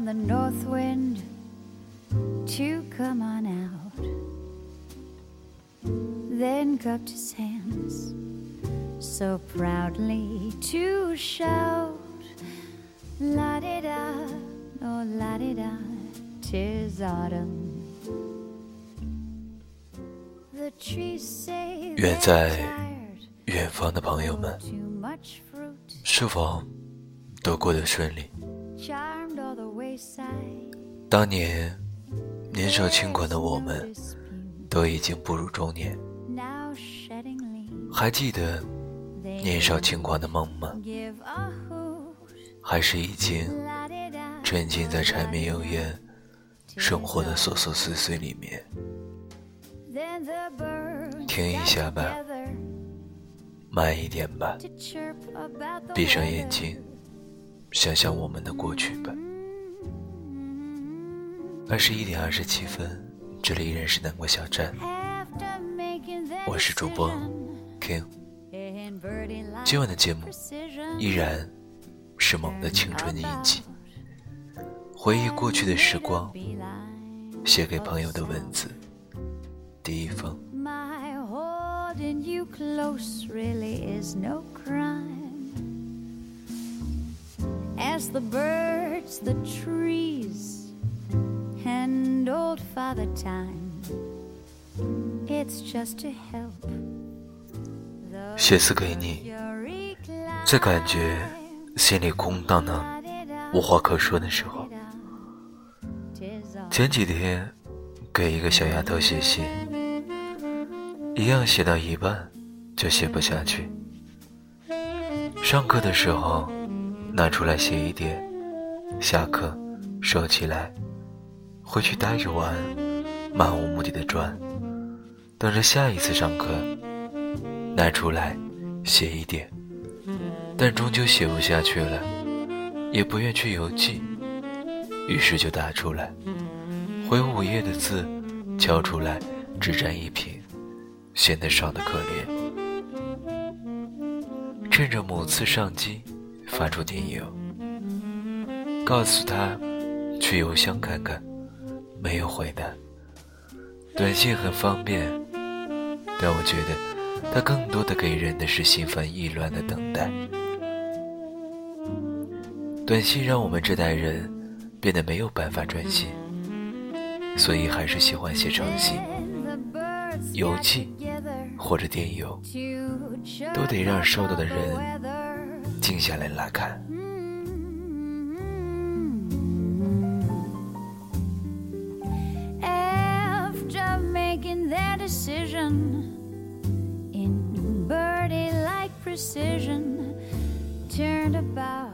Called down the north wind to come on out. Then cupped his hands so proudly to shout, La di da, oh la di da, tis autumn. The trees say 远 they're 在 tired, 远方的朋友们， too much fruit, 是否都过得顺利？ 当年年少轻狂的我们都已经步入中年。还记得年少轻狂的梦吗？还是已经沉浸在柴米油盐生活的琐琐碎碎里面？停一下吧慢一点吧闭上眼睛想想我们的过去吧。二十一点二十七分，这里依然是南国小站，我是主播 King。今晚的节目依然是梦的青春的印记，回忆过去的时光，写给朋友的文字，第一封。As the birds, the trees. And old Father Time, it's just to help. 写词给你，在感觉心里空荡荡、无话可说的时候，前几天给一个小丫头写信，一样写到一半就写不下去。上课的时候拿出来写一点，下课收起来，回去呆着玩，漫无目的的转，等着下一次上课拿出来写一点，但终究写不下去了，也不愿去邮寄，于是就打出来。回五页的字，敲出来只占一屏，显得少得可怜。趁着某次上机，发出电邮，告诉他去邮箱看看，没有回答。短信很方便，但我觉得它更多的给人的是心烦意乱的等待。短信让我们这代人变得没有办法专心。所以还是喜欢写长信、邮寄或者电邮，都得让收到的人静下来来看。In birdie like precision, turned about.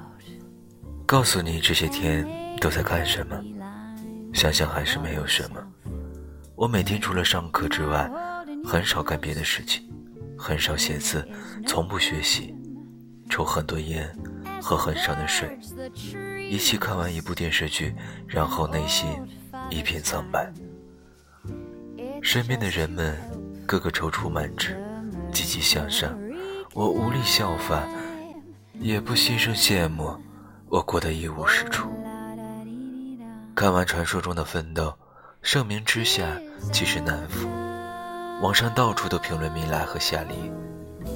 告诉你这些天都在干什么，想想还是没有什么。我每天除了上课之外，很少干别的事情，很少写字，从不学习，抽很多烟，喝很少的水，一起看完一部电视剧，然后内心一片苍白。身边的人们个个踌躇满志，积极向上，我无力效仿，也不心生羡慕，我过得一无是处。看完传说中的奋斗，盛名之下其实难副。网上到处都评论米莱和夏莉，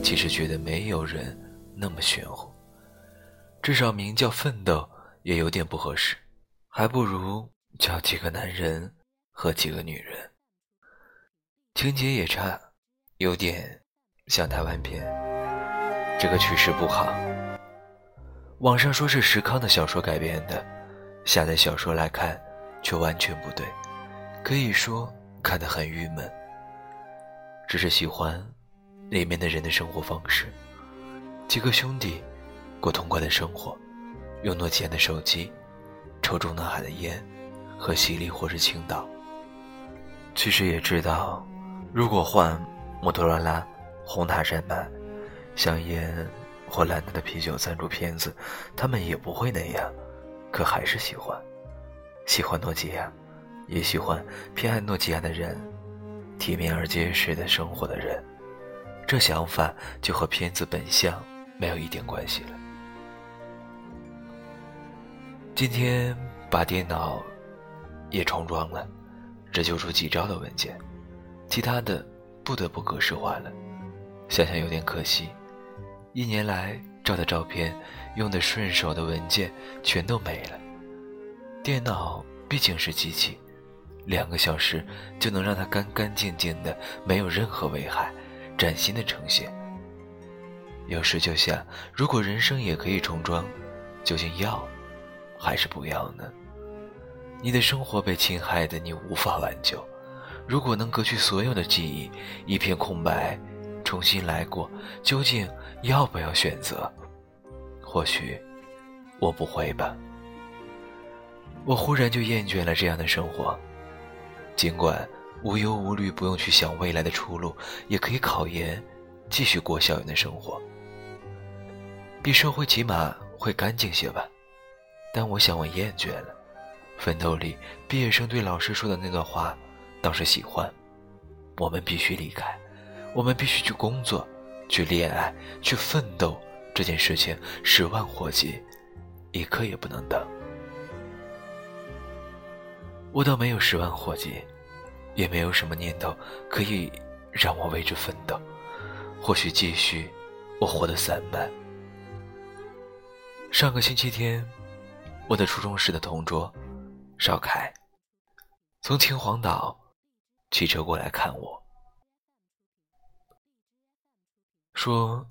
其实觉得没有人那么玄乎。至少名叫奋斗也有点不合适，还不如叫几个男人和几个女人。情节也差，有点像台湾片，这个趋势不好。网上说是石康的小说改编的，下载小说来看，却完全不对，可以说看得很郁闷。只是喜欢里面的人的生活方式，几个兄弟过痛快的生活，用诺基亚的手机，抽中南海的烟，和西里或是青岛。其实也知道，如果换摩托罗拉、红塔山脉、香烟或兰德的啤酒赞助片子，他们也不会那样，可还是喜欢，喜欢诺基亚，也喜欢偏爱诺基亚的人，体面而结实的生活的人，这想法就和片子本相没有一点关系了。今天把电脑也重装了，只救出几兆的文件，其他的不得不格式化了。想想有点可惜，一年来照的照片、用的顺手的文件全都没了。电脑毕竟是机器，两个小时就能让它干干净净的，没有任何危害，崭新的呈现。有时就想，如果人生也可以重装，究竟要还是不要呢？你的生活被侵害的，你无法挽救。如果能隔去所有的记忆，一片空白。重新来过，究竟要不要选择？或许我不会吧。我忽然就厌倦了这样的生活，尽管无忧无虑，不用去想未来的出路，也可以考研，继续过校园的生活。比社会起码会干净些吧。但我想我厌倦了。奋斗里，毕业生对老师说的那段话，倒是喜欢。我们必须离开。我们必须去工作，去恋爱，去奋斗。这件事情十万火急，一刻也不能等。我倒没有十万火急，也没有什么念头可以让我为之奋斗。或许继续，我活得散漫。上个星期天，我的初中时的同桌邵凯，从秦皇岛骑车过来看我。说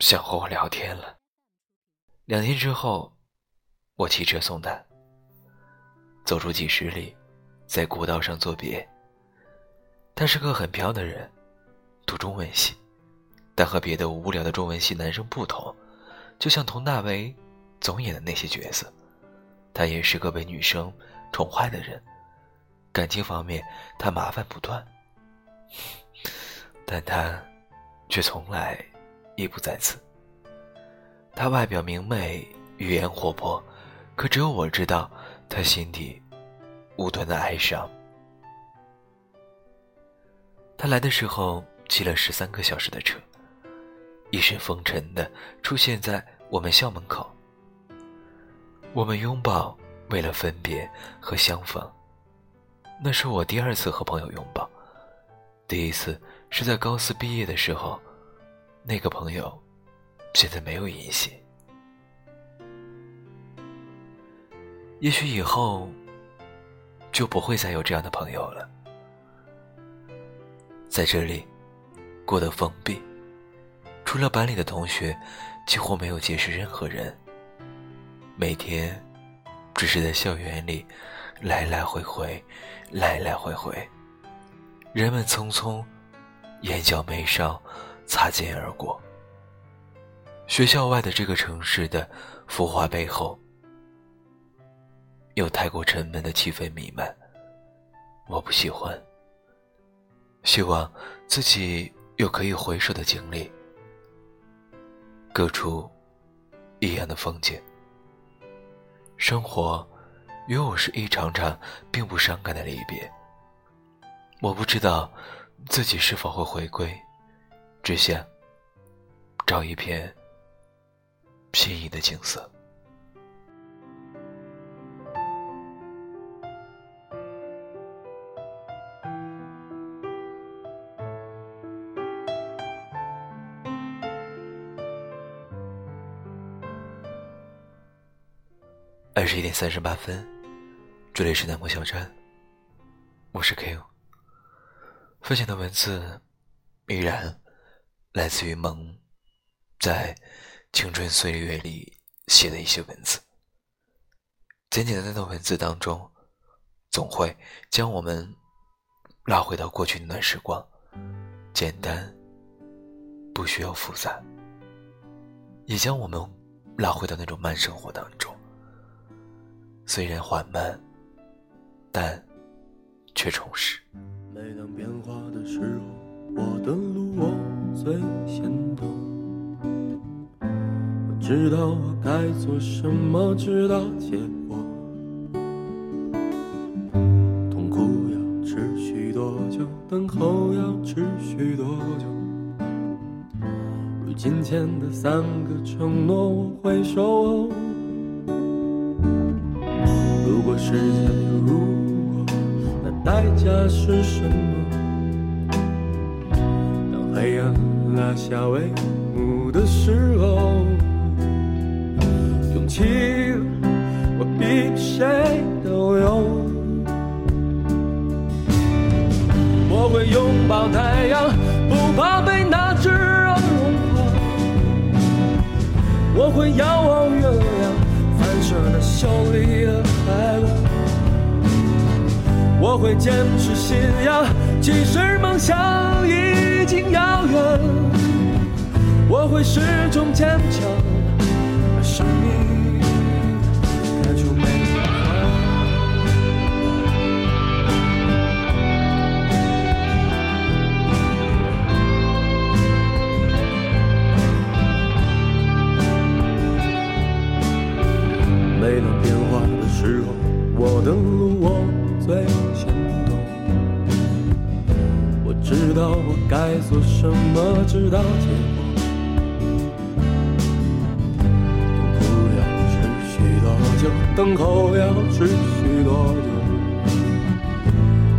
想和我聊天了。两天之后，我骑车送他。走出几十里，在古道上作别。他是个很飘的人，读中文系，但和别的无聊的中文系男生不同，就像佟大为总演的那些角色，他也是个被女生宠坏的人。感情方面，他麻烦不断，但他。却从来也不在此。他外表明媚，语言活泼，可只有我知道他心底无端的哀伤。他来的时候骑了十三个小时的车，一身风尘的出现在我们校门口。我们拥抱，为了分别和相逢。那是我第二次和朋友拥抱，第一次。是在高四毕业的时候，那个朋友现在没有音信。也许以后就不会再有这样的朋友了。在这里，过得封闭，除了班里的同学，几乎没有结识任何人。每天只是在校园里来来回回，来来回回，人们匆匆。眼角眉梢擦肩而过。学校外的这个城市的浮华背后，有太过沉闷的气氛弥漫，我不喜欢。希望自己有可以回首的经历，各处异样的风景。生活与我是一场场并不伤感的离别。我不知道。自己是否会回归？只想找一片心仪的景色。二十一点三十八分，这里是南国小站，我是 Q。分享的文字依然来自于萌在青春岁月里写的一些文字。简简单单的文字当中，总会将我们拉回到过去那段时光，简单，不需要复杂，也将我们拉回到那种慢生活当中。虽然缓慢，但却充实。每当变化的时候，我的路我最先懂。我知道我该做什么，知道结果。痛苦要持续多久，等候要持续多久？如今前的三个承诺，我会守候。世界有如果，那代价是什么？当黑暗拉下帷幕的时候，勇气我比谁都有。我会拥抱太阳，不怕被那炙热融化。我会遥望月亮，反射的秀丽的。我会坚持信仰，即使梦想已经遥远。我会始终坚强，该做什么，直到结果。痛苦要持续多久？等候要持续多久？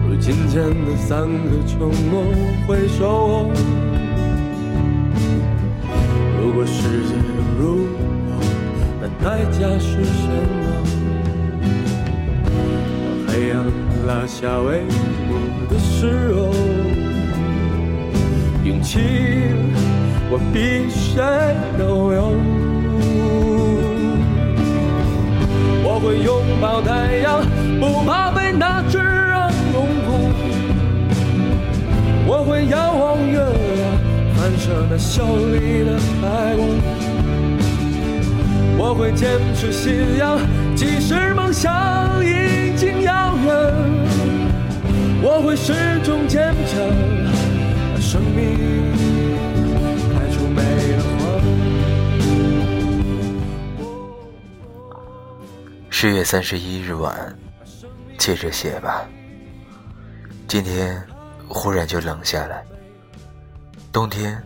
如今天的三个承诺，我会守候。如果世界如果，那代价是什么？当黑暗拉下帷幕的时候，勇气我比谁都有。我会拥抱太阳，不怕被那炙热融化。我会遥望月亮，反射那秀丽的白光。我会坚持信仰，即使梦想已经遥远。我会始终坚强，生命开出美的花。十月三十一日晚，接着写吧。今天忽然就冷下来，冬天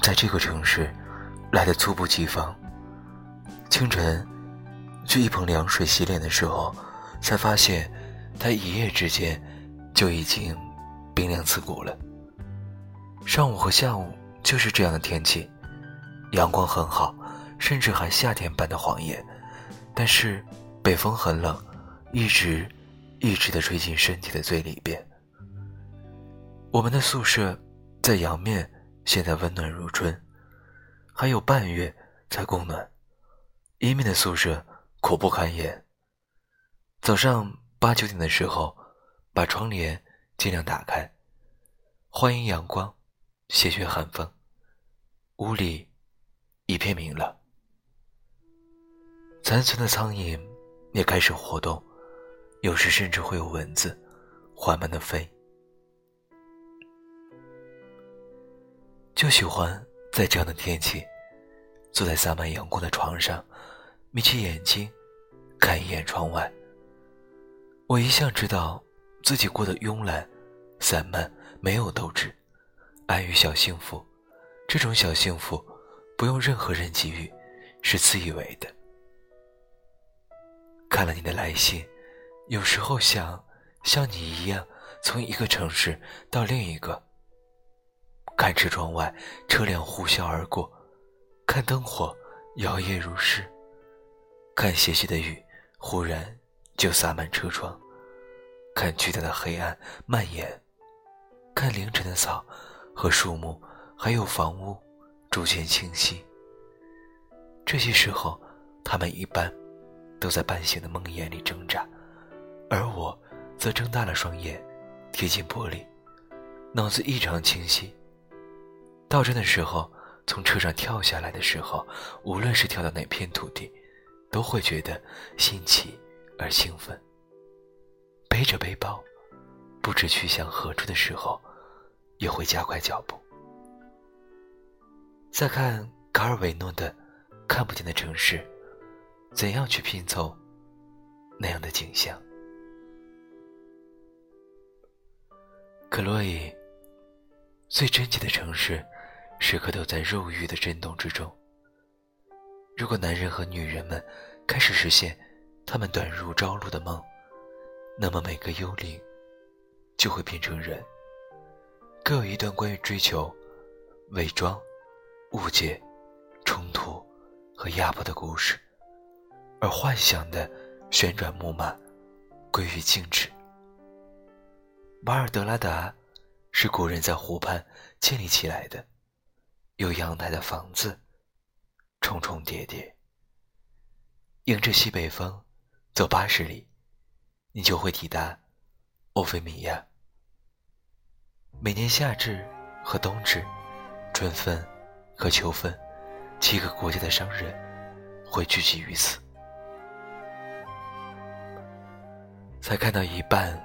在这个城市来的猝不及防。清晨去一盆凉水洗脸的时候，才发现它一夜之间就已经冰凉刺骨了。上午和下午就是这样的天气，阳光很好，甚至还夏天般的晃眼，但是北风很冷，一直一直的吹进身体的最里边。我们的宿舍在阳面，现在温暖如春，还有半月才供暖。阴面的宿舍苦不堪言。早上八九点的时候，把窗帘尽量打开，欢迎阳光，谢绝寒风。屋里一片明朗，残存的苍蝇也开始活动，有时甚至会有蚊子缓慢的飞。就喜欢在这样的天气，坐在洒满阳光的床上。眯起眼睛，看一眼窗外。我一向知道自己过得慵懒、散漫，没有斗志，安于小幸福。这种小幸福，不用任何人给予，是自以为的。看了你的来信，有时候想像你一样，从一个城市到另一个。看车窗外，车辆呼啸而过，看灯火摇曳如诗。看斜斜的雨，忽然就洒满车窗；看巨大的黑暗蔓延；看凌晨的草和树木，还有房屋逐渐清晰。这些时候，他们一般都在半醒的梦魇里挣扎，而我则睁大了双眼，贴近玻璃，脑子异常清晰。到站的时候，从车上跳下来的时候，无论是跳到哪片土地。都会觉得新奇而兴奋。背着背包，不知去向何处的时候，也会加快脚步。再看卡尔维诺的《看不见的城市》，怎样去拼凑那样的景象？克洛伊，最真切的城市，时刻都在肉欲的震动之中。如果男人和女人们开始实现他们短入朝露的梦，那么每个幽灵就会变成人，各有一段关于追求、伪装、误解、冲突和压迫的故事，而幻想的旋转木马归于静止。瓦尔德拉达是古人在湖畔建立起来的，有阳台的房子，重重叠叠。迎着西北风，走八十里，你就会抵达欧菲米亚。每年夏至和冬至、春分和秋分，七个国家的商人会聚集于此。才看到一半。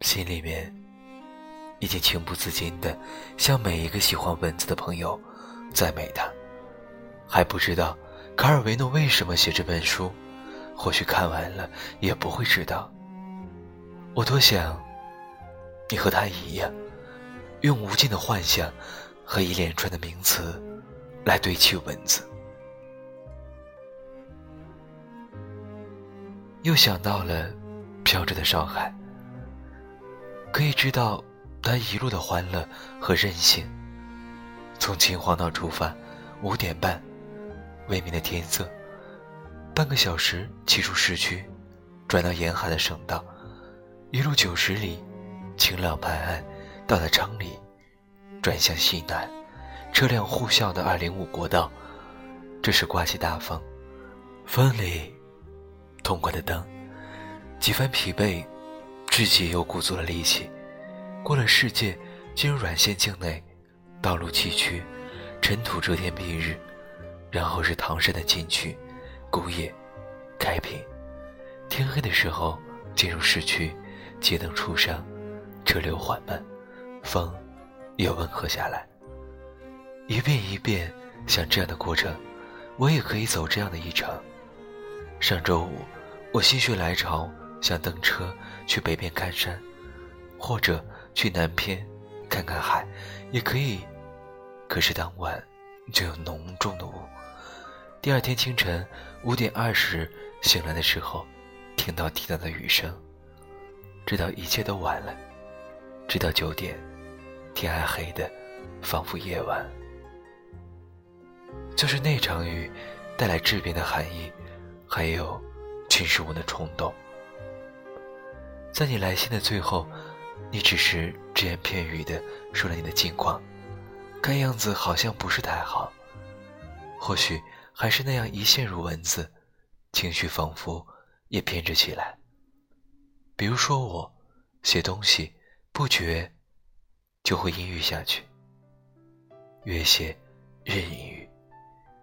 心里面已经情不自禁的向每一个喜欢文字的朋友赞美他，还不知道卡尔维诺为什么写这本书，或许看完了也不会知道。我多想你和他一样，用无尽的幻想和一连串的名词来堆砌文字。又想到了飘着的上海。可以知道，他一路的欢乐和任性。从秦皇岛出发，五点半，微明的天色，半个小时骑出市区，转到沿海的省道，一路九十里，晴朗拍岸，到了昌黎，转向西南，车辆呼啸的二零五国道，这是刮起大风，风里，痛快的灯，几番疲惫。自己又鼓足了力气，过了世界，进入软县境内，道路崎岖，尘土遮天蔽日，然后是唐山的禁区，古冶、开平。天黑的时候进入市区，街灯初上，车流缓慢，风也温和下来。一遍一遍像这样的过程，我也可以走这样的一程。上周五，我心血来潮。想登车去北边看山，或者去南边看看海，也可以。可是当晚就有浓重的雾。第二天清晨五点二十醒来的时候，听到滴答的雨声，知道一切都晚了。直到九点，天还黑的，仿佛夜晚。就是那场雨，带来质变的寒意，还有侵蚀我的冲动。在你来信的最后，你只是只言片语的说了你的近况，看样子好像不是太好。或许还是那样一陷入文字，情绪仿佛也偏执起来。比如说我写东西不觉就会阴郁下去，越写越阴郁。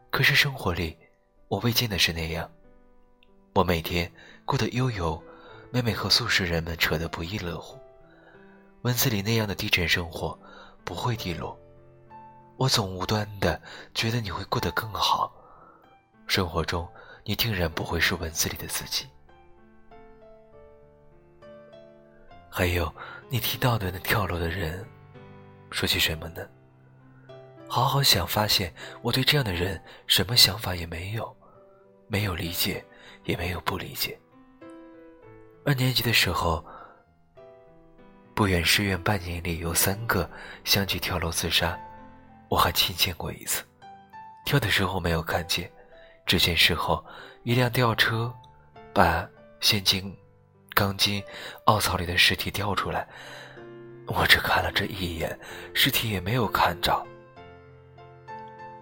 可是生活里我未见的是那样，我每天过得悠游。每每和宿舍人们扯得不亦乐乎，文字里那样的低沉生活不会低落，我总无端的觉得你会过得更好。生活中，你定然不会是文字里的自己。还有你提到的那跳楼的人，说起什么呢？好好想，发现我对这样的人什么想法也没有，没有理解，也没有不理解。二年级的时候，不远师院半年里有三个相继跳楼自杀，我还亲见过一次。跳的时候没有看见，只见事后一辆吊车把现金钢筋凹槽里的尸体掉出来，我只看了这一眼，尸体也没有看着。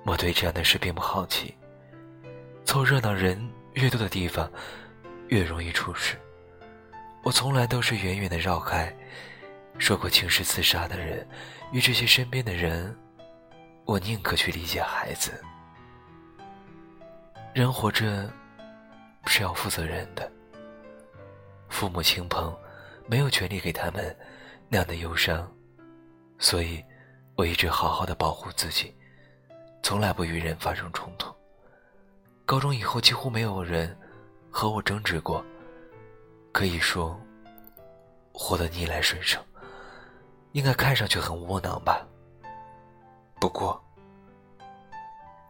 我对这样的事并不好奇，凑热闹人越多的地方，越容易出事。我从来都是远远的绕开，说过情是自杀的人，与这些身边的人，我宁可去理解孩子。人活着是要负责任的，父母亲朋没有权利给他们那样的忧伤，所以我一直好好的保护自己，从来不与人发生冲突。高中以后几乎没有人和我争执过。可以说，活得逆来顺受，应该看上去很窝囊吧？不过，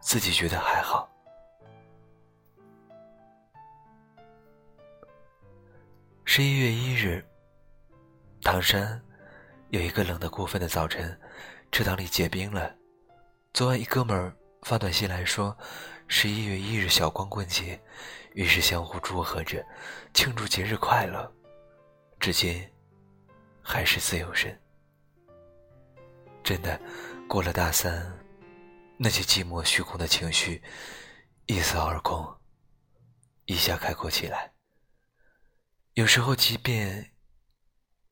自己觉得还好。十一月一日，唐山有一个冷得过分的早晨，池塘里结冰了。昨晚一哥们儿发短信来说，十一月一日小光棍节，于是相互祝贺着，庆祝节日快乐。至今还是自由身。真的，过了大三，那些寂寞虚空的情绪一扫而空，一下开阔起来。有时候，即便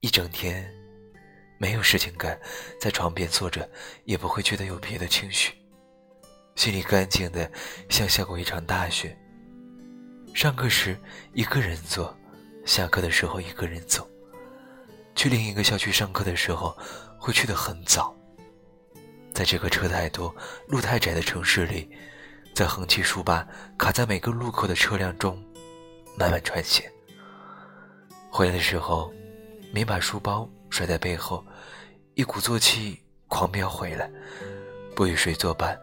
一整天没有事情干，在床边坐着，也不会觉得有别的情绪，心里干净的像下过一场大雪。上课时一个人坐，下课的时候一个人走。去另一个校区上课的时候，会去的很早。在这个车太多、路太窄的城市里，在横七竖八卡在每个路口的车辆中，慢慢穿行。回来的时候，没把书包甩在背后，一鼓作气狂飙回来。不与谁作伴，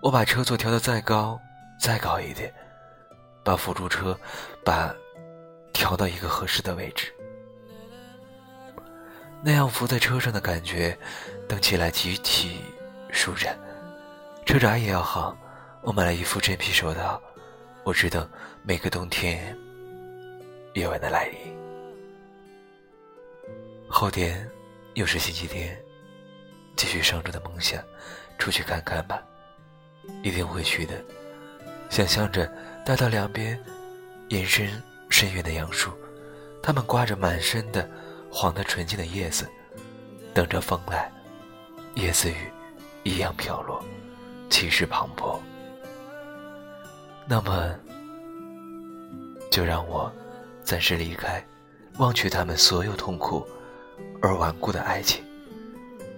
我把车座调得再高，再高一点，把辅助车把调到一个合适的位置。那样浮在车上的感觉，蹬起来极其舒展。车闸也要好，我买了一副真皮手套，我只等每个冬天夜晚的来临。后天又是星期天，继续上周的梦想，出去看看吧，一定会去的。想象着大道两边延伸深远的杨树，它们挂着满身的黄的纯净的叶子，等着风来，叶子雨一样飘落，气势磅礴。那么，就让我暂时离开，忘却他们所有痛苦。而顽固的爱情，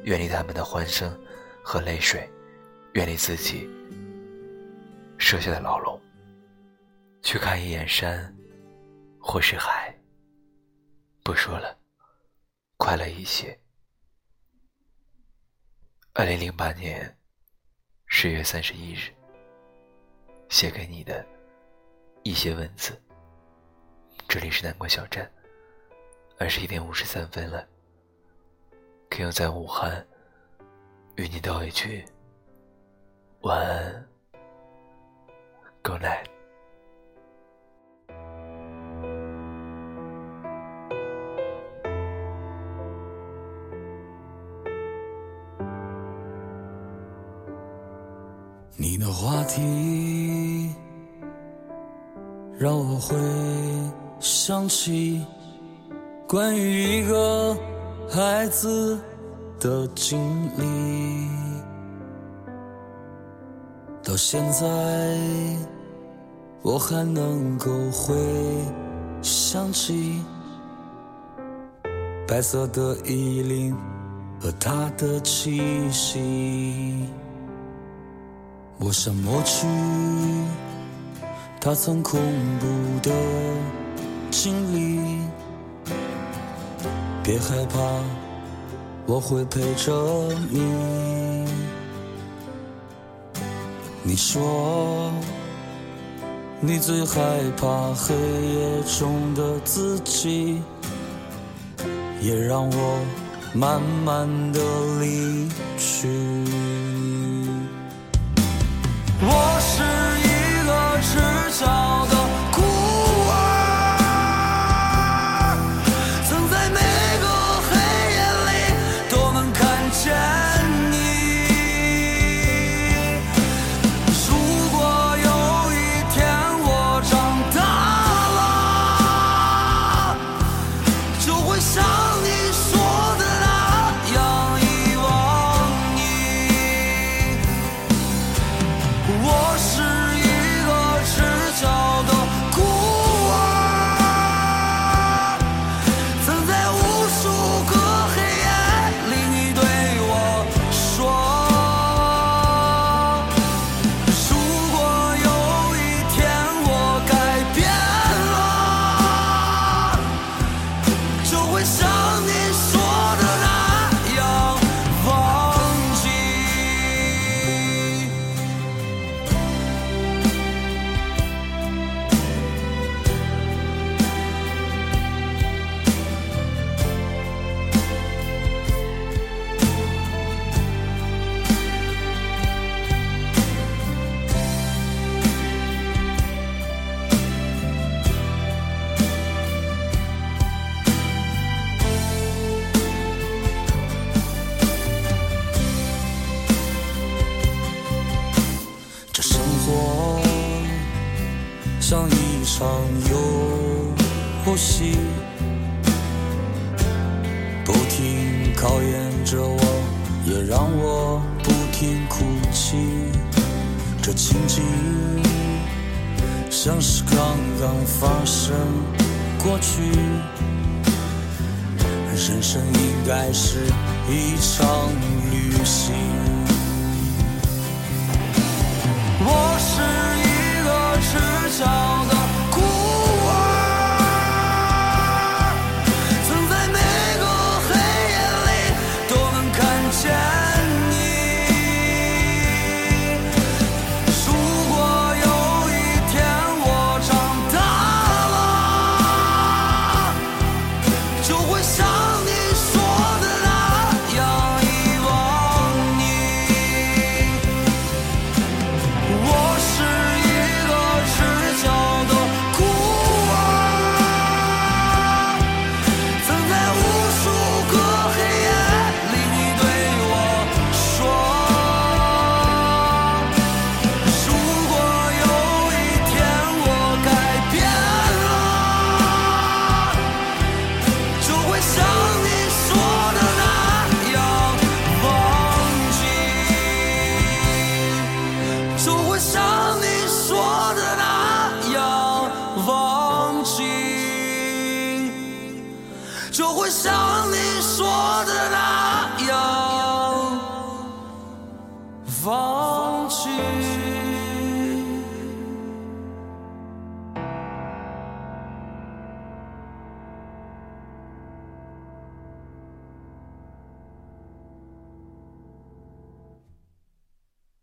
远离他们的欢声和泪水，远离自己设下的牢笼，去看一眼山，或是海。不说了，快乐一些。二零零八年十月三十一日，写给你的一些文字。这里是南国小镇，二十一点五十三分了。可以在武汉与你道一句晚安，Good night。你的话题让我会想起关于一个。孩子的经历，到现在我还能够回想起白色的衣领和他的气息。我想抹去他曾恐怖的经历。别害怕，我会陪着你。你说你最害怕黑夜中的自己，也让我慢慢的离去。always. 这情景像是刚刚发生过去人生应该是一场旅行。我是一个赤脚的